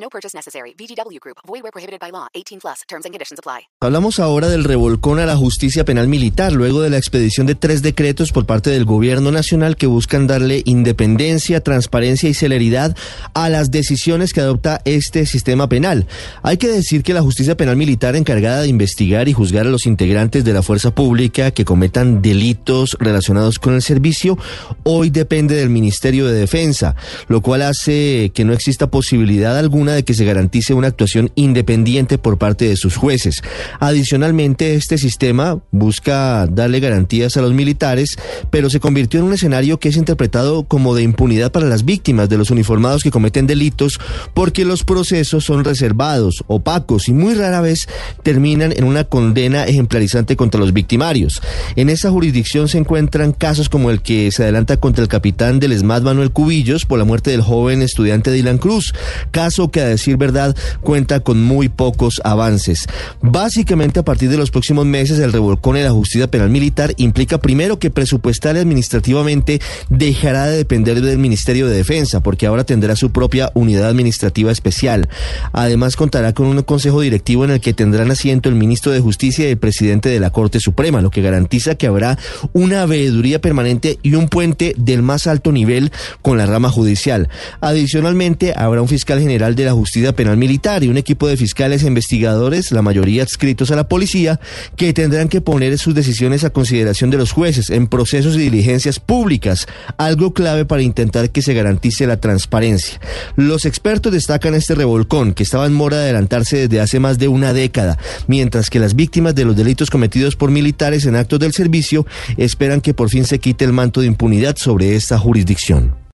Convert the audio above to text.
No purchase necessary. VGW Group. Void where prohibited by law. 18 plus. Terms and conditions apply. Hablamos ahora del revolcón a la justicia penal militar, luego de la expedición de tres decretos por parte del gobierno nacional que buscan darle independencia, transparencia y celeridad a las decisiones que adopta este sistema penal. Hay que decir que la justicia penal militar encargada de investigar y juzgar a los integrantes de la fuerza pública que cometan delitos relacionados con el servicio, hoy depende del Ministerio de Defensa, lo cual hace que no exista posibilidad alguna de que se garantice una actuación independiente por parte de sus jueces. Adicionalmente, este sistema busca darle garantías a los militares, pero se convirtió en un escenario que es interpretado como de impunidad para las víctimas de los uniformados que cometen delitos porque los procesos son reservados, opacos y muy rara vez terminan en una condena ejemplarizante contra los victimarios. En esa jurisdicción se encuentran casos como el que se adelanta contra el capitán del ESMAD Manuel Cubillos por la muerte del joven estudiante Dylan Cruz, caso que a decir verdad cuenta con muy pocos avances. Básicamente a partir de los próximos meses el revolcón en la justicia penal militar implica primero que presupuestal y administrativamente dejará de depender del Ministerio de Defensa porque ahora tendrá su propia unidad administrativa especial. Además contará con un consejo directivo en el que tendrán asiento el ministro de Justicia y el presidente de la Corte Suprema, lo que garantiza que habrá una veeduría permanente y un puente del más alto nivel con la rama judicial. Adicionalmente habrá un fiscal general de la justicia penal militar y un equipo de fiscales e investigadores, la mayoría adscritos a la policía, que tendrán que poner sus decisiones a consideración de los jueces en procesos y diligencias públicas, algo clave para intentar que se garantice la transparencia. Los expertos destacan este revolcón que estaba en mora de adelantarse desde hace más de una década, mientras que las víctimas de los delitos cometidos por militares en actos del servicio esperan que por fin se quite el manto de impunidad sobre esta jurisdicción.